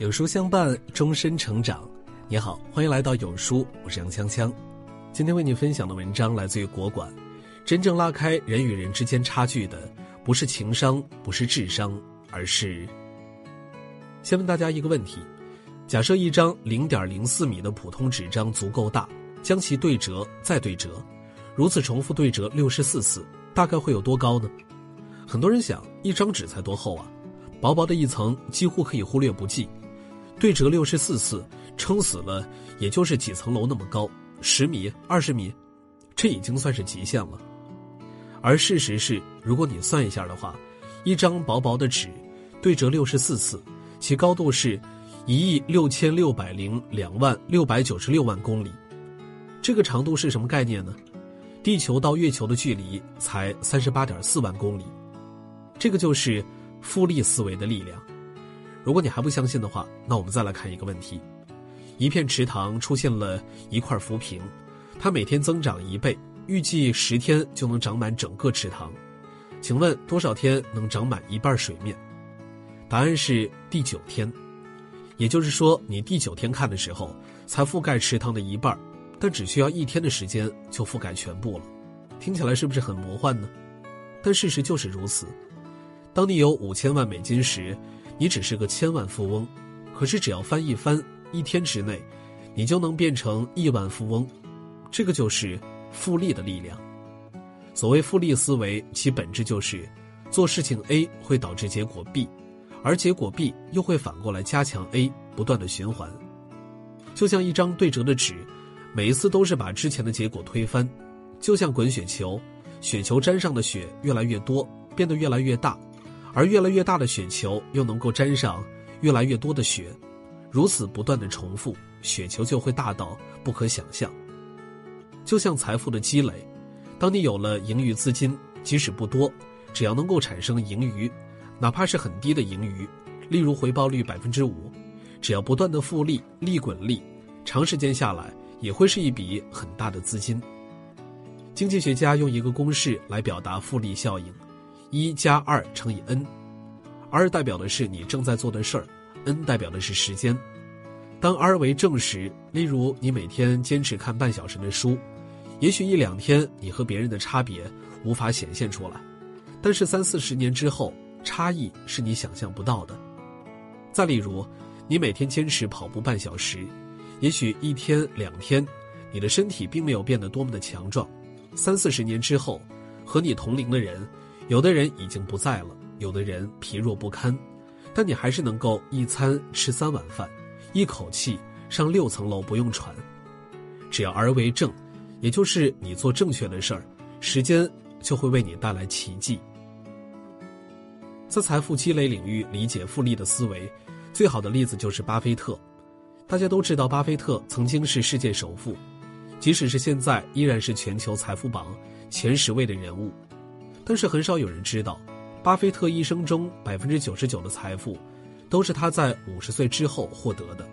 有书相伴，终身成长。你好，欢迎来到有书，我是杨锵锵。今天为你分享的文章来自于国馆。真正拉开人与人之间差距的，不是情商，不是智商，而是……先问大家一个问题：假设一张零点零四米的普通纸张足够大，将其对折再对折，如此重复对折六十四次，大概会有多高呢？很多人想，一张纸才多厚啊？薄薄的一层，几乎可以忽略不计。对折六十四次，撑死了也就是几层楼那么高，十米、二十米，这已经算是极限了。而事实是，如果你算一下的话，一张薄薄的纸，对折六十四次，其高度是一亿六千六百零两万六百九十六万公里。这个长度是什么概念呢？地球到月球的距离才三十八点四万公里。这个就是复利思维的力量。如果你还不相信的话，那我们再来看一个问题：一片池塘出现了一块浮萍，它每天增长一倍，预计十天就能长满整个池塘。请问多少天能长满一半水面？答案是第九天。也就是说，你第九天看的时候，才覆盖池塘的一半，但只需要一天的时间就覆盖全部了。听起来是不是很魔幻呢？但事实就是如此。当你有五千万美金时，你只是个千万富翁，可是只要翻一翻，一天之内，你就能变成亿万富翁。这个就是复利的力量。所谓复利思维，其本质就是做事情 A 会导致结果 B，而结果 B 又会反过来加强 A，不断的循环。就像一张对折的纸，每一次都是把之前的结果推翻。就像滚雪球，雪球沾上的雪越来越多，变得越来越大。而越来越大的雪球又能够沾上越来越多的雪，如此不断的重复，雪球就会大到不可想象。就像财富的积累，当你有了盈余资金，即使不多，只要能够产生盈余，哪怕是很低的盈余，例如回报率百分之五，只要不断的复利，利滚利，长时间下来也会是一笔很大的资金。经济学家用一个公式来表达复利效应。一加二乘以 n，r 代表的是你正在做的事儿，n 代表的是时间。当 r 为正时，例如你每天坚持看半小时的书，也许一两天你和别人的差别无法显现出来，但是三四十年之后，差异是你想象不到的。再例如，你每天坚持跑步半小时，也许一天两天，你的身体并没有变得多么的强壮，三四十年之后，和你同龄的人。有的人已经不在了，有的人疲弱不堪，但你还是能够一餐吃三碗饭，一口气上六层楼不用喘。只要而为正，也就是你做正确的事儿，时间就会为你带来奇迹。在财富积累领域理解复利的思维，最好的例子就是巴菲特。大家都知道，巴菲特曾经是世界首富，即使是现在，依然是全球财富榜前十位的人物。但是很少有人知道，巴菲特一生中百分之九十九的财富，都是他在五十岁之后获得的。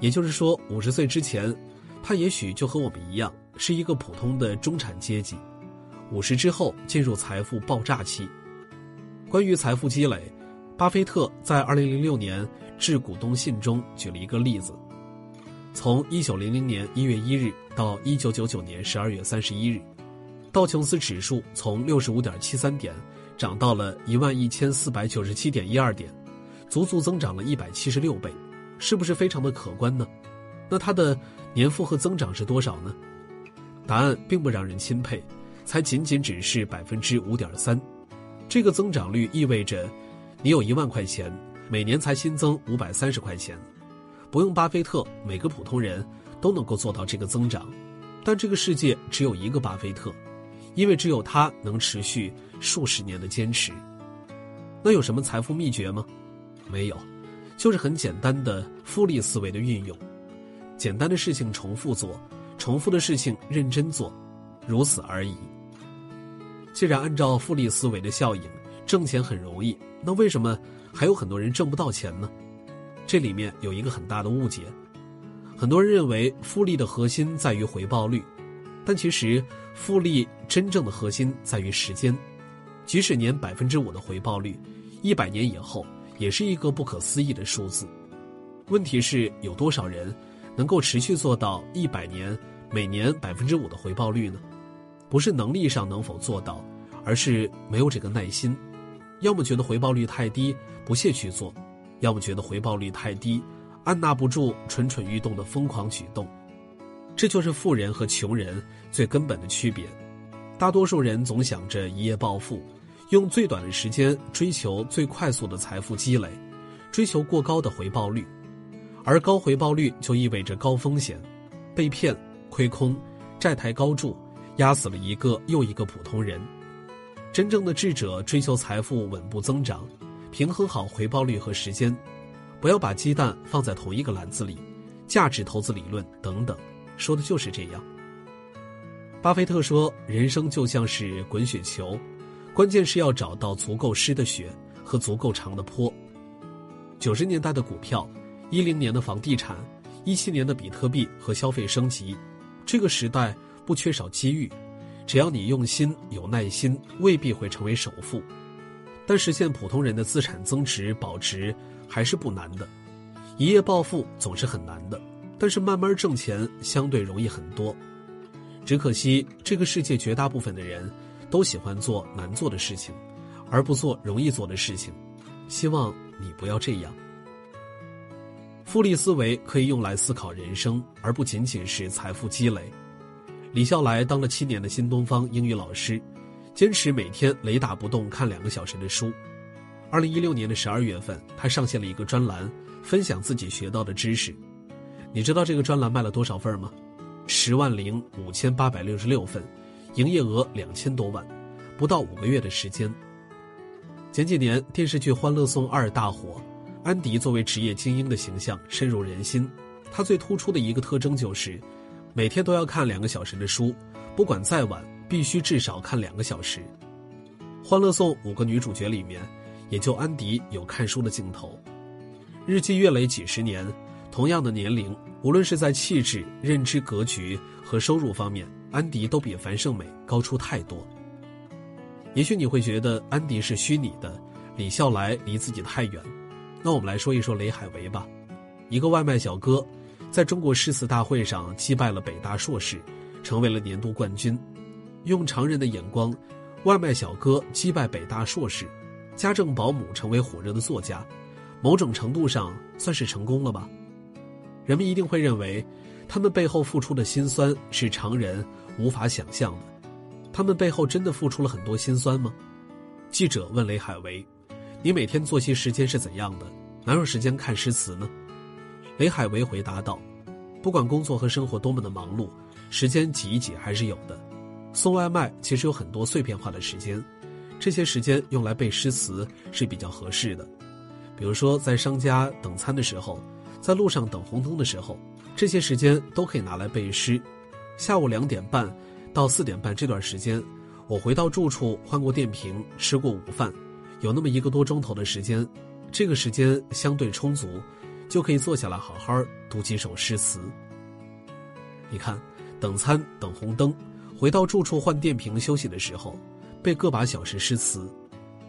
也就是说，五十岁之前，他也许就和我们一样，是一个普通的中产阶级；五十之后进入财富爆炸期。关于财富积累，巴菲特在二零零六年致股东信中举了一个例子：从一九零零年一月一日到一九九九年十二月三十一日。道琼斯指数从六十五点七三点涨到了一万一千四百九十七点一二点，足足增长了一百七十六倍，是不是非常的可观呢？那它的年复合增长是多少呢？答案并不让人钦佩，才仅仅只是百分之五点三。这个增长率意味着，你有一万块钱，每年才新增五百三十块钱。不用巴菲特，每个普通人都能够做到这个增长，但这个世界只有一个巴菲特。因为只有他能持续数十年的坚持，那有什么财富秘诀吗？没有，就是很简单的复利思维的运用，简单的事情重复做，重复的事情认真做，如此而已。既然按照复利思维的效应，挣钱很容易，那为什么还有很多人挣不到钱呢？这里面有一个很大的误解，很多人认为复利的核心在于回报率。但其实，复利真正的核心在于时间，即使年百分之五的回报率，一百年以后也是一个不可思议的数字。问题是有多少人能够持续做到一百年每年百分之五的回报率呢？不是能力上能否做到，而是没有这个耐心。要么觉得回报率太低，不屑去做；要么觉得回报率太低，按捺不住蠢蠢欲动的疯狂举动。这就是富人和穷人最根本的区别。大多数人总想着一夜暴富，用最短的时间追求最快速的财富积累，追求过高的回报率。而高回报率就意味着高风险，被骗、亏空、债台高筑，压死了一个又一个普通人。真正的智者追求财富稳步增长，平衡好回报率和时间，不要把鸡蛋放在同一个篮子里。价值投资理论等等，说的就是这样。巴菲特说：“人生就像是滚雪球，关键是要找到足够湿的雪和足够长的坡。”九十年代的股票。一零年的房地产，一七年的比特币和消费升级，这个时代不缺少机遇，只要你用心有耐心，未必会成为首富，但实现普通人的资产增值保值还是不难的。一夜暴富总是很难的，但是慢慢挣钱相对容易很多。只可惜这个世界绝大部分的人都喜欢做难做的事情，而不做容易做的事情。希望你不要这样。复利思维可以用来思考人生，而不仅仅是财富积累。李笑来当了七年的新东方英语老师，坚持每天雷打不动看两个小时的书。二零一六年的十二月份，他上线了一个专栏，分享自己学到的知识。你知道这个专栏卖了多少份吗？十万零五千八百六十六份，营业额两千多万，不到五个月的时间。前几年电视剧《欢乐颂二》大火。安迪作为职业精英的形象深入人心，他最突出的一个特征就是，每天都要看两个小时的书，不管再晚，必须至少看两个小时。《欢乐颂》五个女主角里面，也就安迪有看书的镜头。日积月累几十年，同样的年龄，无论是在气质、认知格局和收入方面，安迪都比樊胜美高出太多。也许你会觉得安迪是虚拟的，李笑来离自己太远。那我们来说一说雷海为吧，一个外卖小哥，在中国诗词大会上击败了北大硕士，成为了年度冠军。用常人的眼光，外卖小哥击败北大硕士，家政保姆成为火热的作家，某种程度上算是成功了吧？人们一定会认为，他们背后付出的辛酸是常人无法想象的。他们背后真的付出了很多辛酸吗？记者问雷海为。你每天作息时间是怎样的？哪有时间看诗词呢？雷海为回答道：“不管工作和生活多么的忙碌，时间挤一挤还是有的。送外卖其实有很多碎片化的时间，这些时间用来背诗词是比较合适的。比如说在商家等餐的时候，在路上等红灯的时候，这些时间都可以拿来背诗。下午两点半到四点半这段时间，我回到住处换过电瓶，吃过午饭。”有那么一个多钟头的时间，这个时间相对充足，就可以坐下来好好读几首诗词。你看，等餐、等红灯，回到住处换电瓶休息的时候，背个把小时诗词，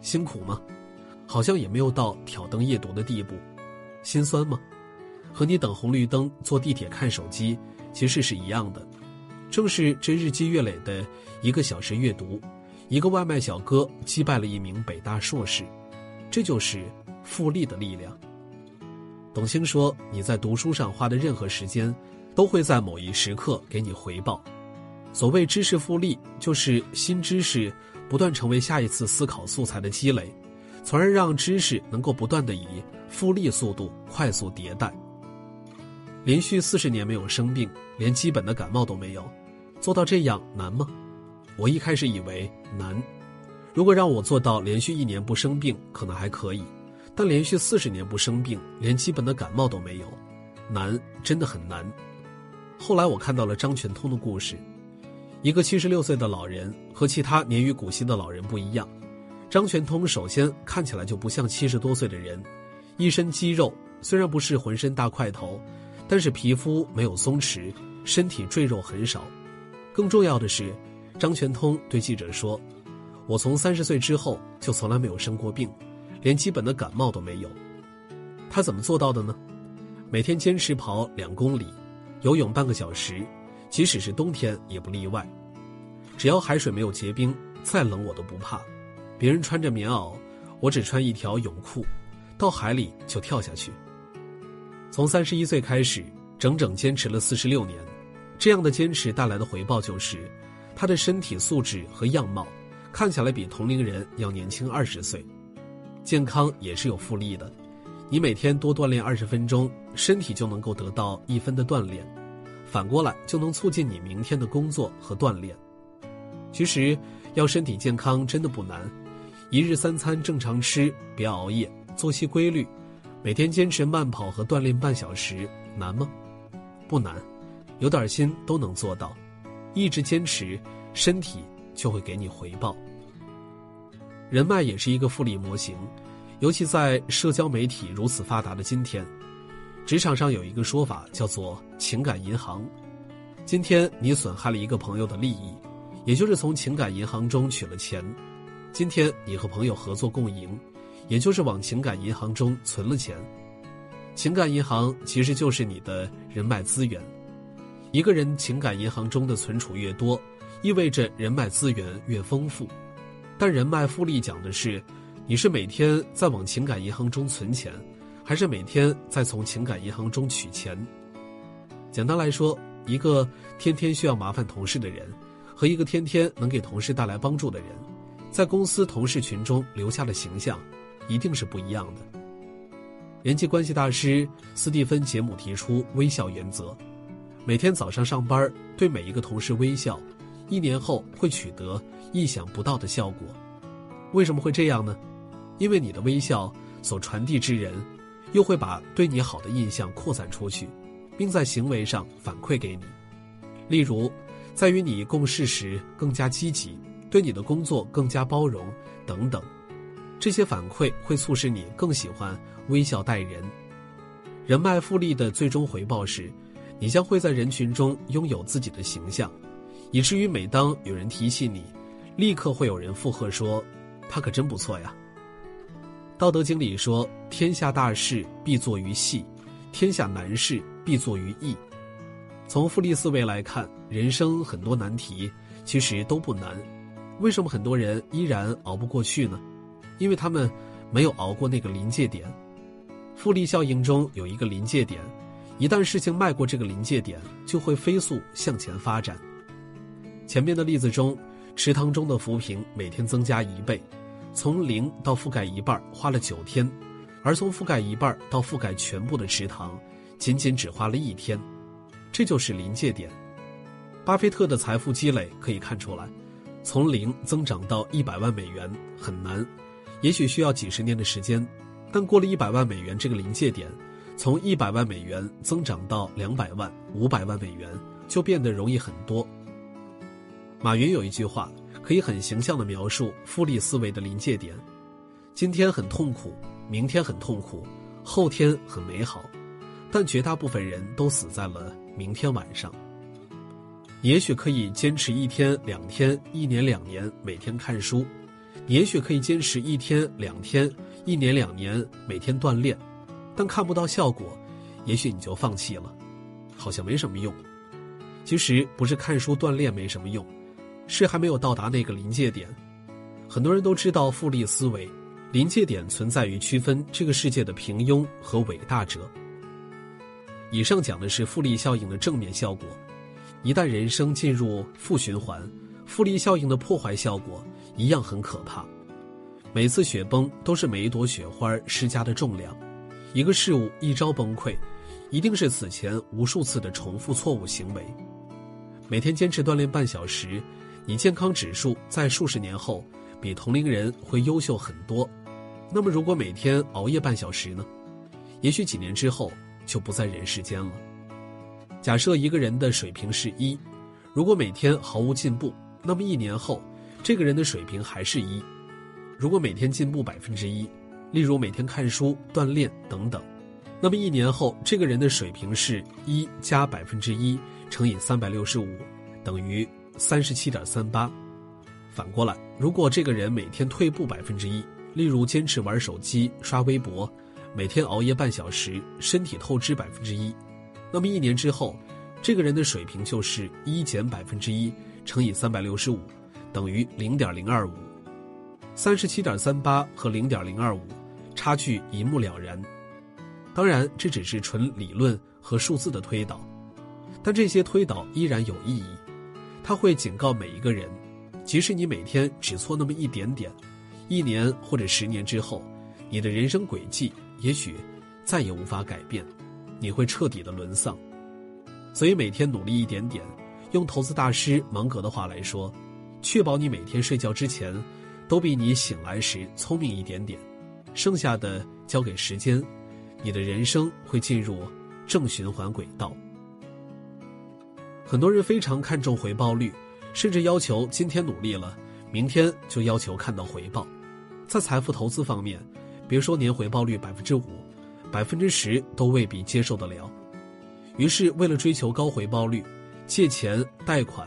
辛苦吗？好像也没有到挑灯夜读的地步，心酸吗？和你等红绿灯、坐地铁看手机，其实是一样的。正是这日积月累的一个小时阅读。一个外卖小哥击败了一名北大硕士，这就是复利的力量。董卿说：“你在读书上花的任何时间，都会在某一时刻给你回报。所谓知识复利，就是新知识不断成为下一次思考素材的积累，从而让知识能够不断的以复利速度快速迭代。连续四十年没有生病，连基本的感冒都没有，做到这样难吗？”我一开始以为难，如果让我做到连续一年不生病，可能还可以，但连续四十年不生病，连基本的感冒都没有，难，真的很难。后来我看到了张全通的故事，一个七十六岁的老人和其他年逾古稀的老人不一样，张全通首先看起来就不像七十多岁的人，一身肌肉，虽然不是浑身大块头，但是皮肤没有松弛，身体赘肉很少，更重要的是。张全通对记者说：“我从三十岁之后就从来没有生过病，连基本的感冒都没有。他怎么做到的呢？每天坚持跑两公里，游泳半个小时，即使是冬天也不例外。只要海水没有结冰，再冷我都不怕。别人穿着棉袄，我只穿一条泳裤，到海里就跳下去。从三十一岁开始，整整坚持了四十六年。这样的坚持带来的回报就是，他的身体素质和样貌看起来比同龄人要年轻二十岁。健康也是有复利的，你每天多锻炼二十分钟，身体就能够得到一分的锻炼，反过来就能促进你明天的工作和锻炼。其实，要身体健康真的不难，一日三餐正常吃，别熬夜，作息规律，每天坚持慢跑和锻炼半小时，难吗？不难。有点心都能做到，一直坚持，身体就会给你回报。人脉也是一个复利模型，尤其在社交媒体如此发达的今天，职场上有一个说法叫做“情感银行”。今天你损害了一个朋友的利益，也就是从情感银行中取了钱；今天你和朋友合作共赢，也就是往情感银行中存了钱。情感银行其实就是你的人脉资源。一个人情感银行中的存储越多，意味着人脉资源越丰富。但人脉复利讲的是，你是每天在往情感银行中存钱，还是每天在从情感银行中取钱？简单来说，一个天天需要麻烦同事的人，和一个天天能给同事带来帮助的人，在公司同事群中留下的形象，一定是不一样的。人际关系大师斯蒂芬·杰姆提出微笑原则。每天早上上班，对每一个同事微笑，一年后会取得意想不到的效果。为什么会这样呢？因为你的微笑所传递之人，又会把对你好的印象扩散出去，并在行为上反馈给你。例如，在与你共事时更加积极，对你的工作更加包容等等。这些反馈会促使你更喜欢微笑待人。人脉复利的最终回报是。你将会在人群中拥有自己的形象，以至于每当有人提起你，立刻会有人附和说：“他可真不错呀。”《道德经》里说：“天下大事必作于细，天下难事必作于易。”从复利思维来看，人生很多难题其实都不难，为什么很多人依然熬不过去呢？因为他们没有熬过那个临界点。复利效应中有一个临界点。一旦事情迈过这个临界点，就会飞速向前发展。前面的例子中，池塘中的浮萍每天增加一倍，从零到覆盖一半花了九天，而从覆盖一半到覆盖全部的池塘，仅仅只花了一天。这就是临界点。巴菲特的财富积累可以看出来，从零增长到一百万美元很难，也许需要几十年的时间，但过了一百万美元这个临界点。从一百万美元增长到两百万、五百万美元，就变得容易很多。马云有一句话，可以很形象的描述复利思维的临界点：今天很痛苦，明天很痛苦，后天很美好，但绝大部分人都死在了明天晚上。也许可以坚持一天、两天、一年、两年，每天看书；也许可以坚持一天、两天、一年、两年，每天锻炼。但看不到效果，也许你就放弃了，好像没什么用。其实不是看书锻炼没什么用，是还没有到达那个临界点。很多人都知道复利思维，临界点存在于区分这个世界的平庸和伟大者。以上讲的是复利效应的正面效果，一旦人生进入负循环，复利效应的破坏效果一样很可怕。每次雪崩都是每一朵雪花施加的重量。一个事物一朝崩溃，一定是此前无数次的重复错误行为。每天坚持锻炼半小时，你健康指数在数十年后比同龄人会优秀很多。那么，如果每天熬夜半小时呢？也许几年之后就不在人世间了。假设一个人的水平是一，如果每天毫无进步，那么一年后，这个人的水平还是一。如果每天进步百分之一。例如每天看书、锻炼等等，那么一年后，这个人的水平是一加百分之一乘以三百六十五，等于三十七点三八。反过来，如果这个人每天退步百分之一，例如坚持玩手机、刷微博，每天熬夜半小时，身体透支百分之一，那么一年之后，这个人的水平就是一减百分之一乘以三百六十五，等于零点零二五。三十七点三八和零点零二五，差距一目了然。当然，这只是纯理论和数字的推导，但这些推导依然有意义。它会警告每一个人，即使你每天只错那么一点点，一年或者十年之后，你的人生轨迹也许再也无法改变，你会彻底的沦丧。所以每天努力一点点，用投资大师芒格的话来说，确保你每天睡觉之前。都比你醒来时聪明一点点，剩下的交给时间，你的人生会进入正循环轨道。很多人非常看重回报率，甚至要求今天努力了，明天就要求看到回报。在财富投资方面，别说年回报率百分之五，百分之十都未必接受得了。于是，为了追求高回报率，借钱、贷款、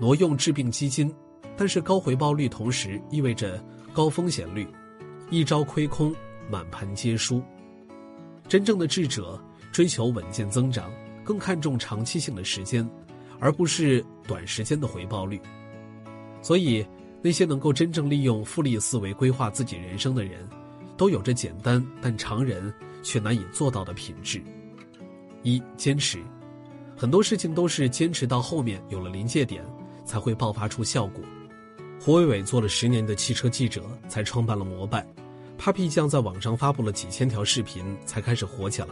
挪用治病基金。但是高回报率同时意味着高风险率，一朝亏空，满盘皆输。真正的智者追求稳健增长，更看重长期性的时间，而不是短时间的回报率。所以，那些能够真正利用复利思维规划自己人生的人，都有着简单但常人却难以做到的品质：一、坚持。很多事情都是坚持到后面有了临界点，才会爆发出效果。胡伟伟做了十年的汽车记者，才创办了摩拜。Papi 酱在网上发布了几千条视频，才开始火起来。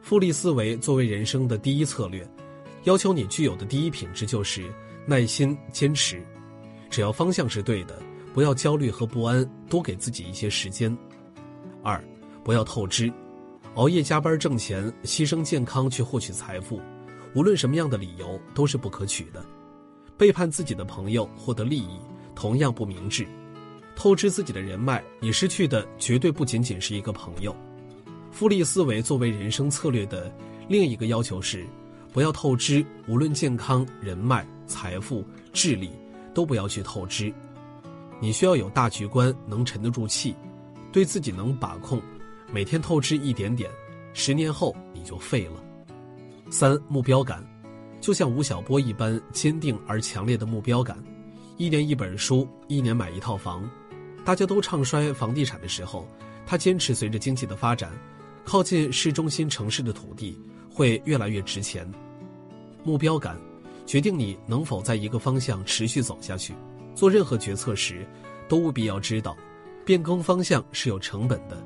复利思维作为人生的第一策略，要求你具有的第一品质就是耐心、坚持。只要方向是对的，不要焦虑和不安，多给自己一些时间。二，不要透支，熬夜加班挣钱，牺牲健康去获取财富，无论什么样的理由都是不可取的。背叛自己的朋友，获得利益。同样不明智，透支自己的人脉，你失去的绝对不仅仅是一个朋友。复利思维作为人生策略的另一个要求是，不要透支，无论健康、人脉、财富、智力，都不要去透支。你需要有大局观，能沉得住气，对自己能把控。每天透支一点点，十年后你就废了。三目标感，就像吴晓波一般坚定而强烈的目标感。一年一本书，一年买一套房，大家都唱衰房地产的时候，他坚持随着经济的发展，靠近市中心城市的土地会越来越值钱。目标感决定你能否在一个方向持续走下去。做任何决策时，都务必要知道，变更方向是有成本的，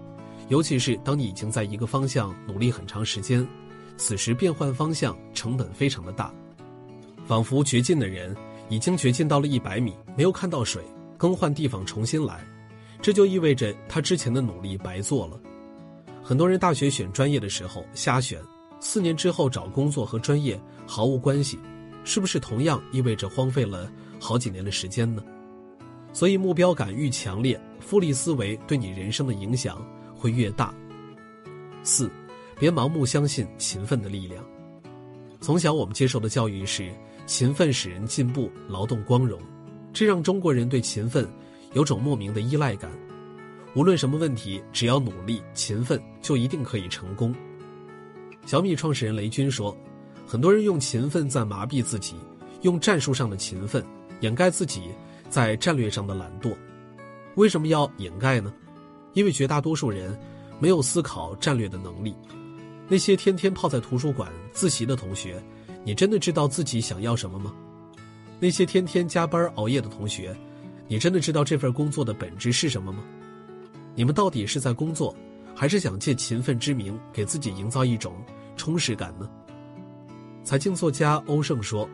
尤其是当你已经在一个方向努力很长时间，此时变换方向成本非常的大，仿佛绝境的人。已经掘进到了一百米，没有看到水，更换地方重新来，这就意味着他之前的努力白做了。很多人大学选专业的时候瞎选，四年之后找工作和专业毫无关系，是不是同样意味着荒废了好几年的时间呢？所以目标感愈强烈，复利思维对你人生的影响会越大。四，别盲目相信勤奋的力量。从小我们接受的教育是。勤奋使人进步，劳动光荣，这让中国人对勤奋有种莫名的依赖感。无论什么问题，只要努力勤奋，就一定可以成功。小米创始人雷军说：“很多人用勤奋在麻痹自己，用战术上的勤奋掩盖自己在战略上的懒惰。为什么要掩盖呢？因为绝大多数人没有思考战略的能力。那些天天泡在图书馆自习的同学。”你真的知道自己想要什么吗？那些天天加班熬夜的同学，你真的知道这份工作的本质是什么吗？你们到底是在工作，还是想借勤奋之名给自己营造一种充实感呢？财经作家欧胜说：“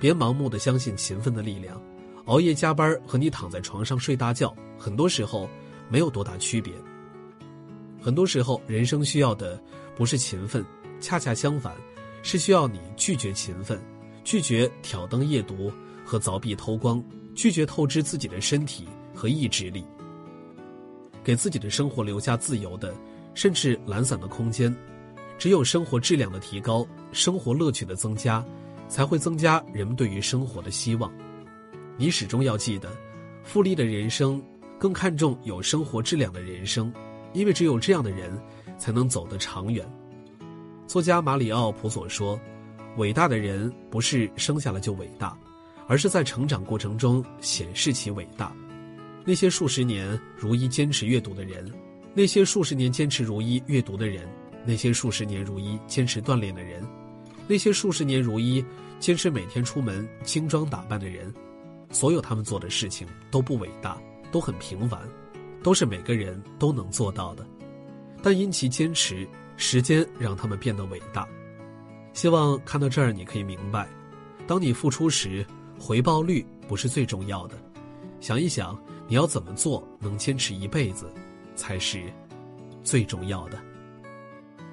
别盲目的相信勤奋的力量，熬夜加班和你躺在床上睡大觉，很多时候没有多大区别。很多时候，人生需要的不是勤奋，恰恰相反。”是需要你拒绝勤奋，拒绝挑灯夜读和凿壁偷光，拒绝透支自己的身体和意志力，给自己的生活留下自由的，甚至懒散的空间。只有生活质量的提高，生活乐趣的增加，才会增加人们对于生活的希望。你始终要记得，富丽的人生更看重有生活质量的人生，因为只有这样的人，才能走得长远。作家马里奥·普索说：“伟大的人不是生下来就伟大，而是在成长过程中显示其伟大。那些数十年如一坚持阅读的人，那些数十年坚持如一阅读的人，那些数十年如一坚持锻炼的人，那些数十年如一坚持每天出门精装打扮的人，所有他们做的事情都不伟大，都很平凡，都是每个人都能做到的，但因其坚持。”时间让他们变得伟大。希望看到这儿，你可以明白，当你付出时，回报率不是最重要的。想一想，你要怎么做能坚持一辈子，才是最重要的。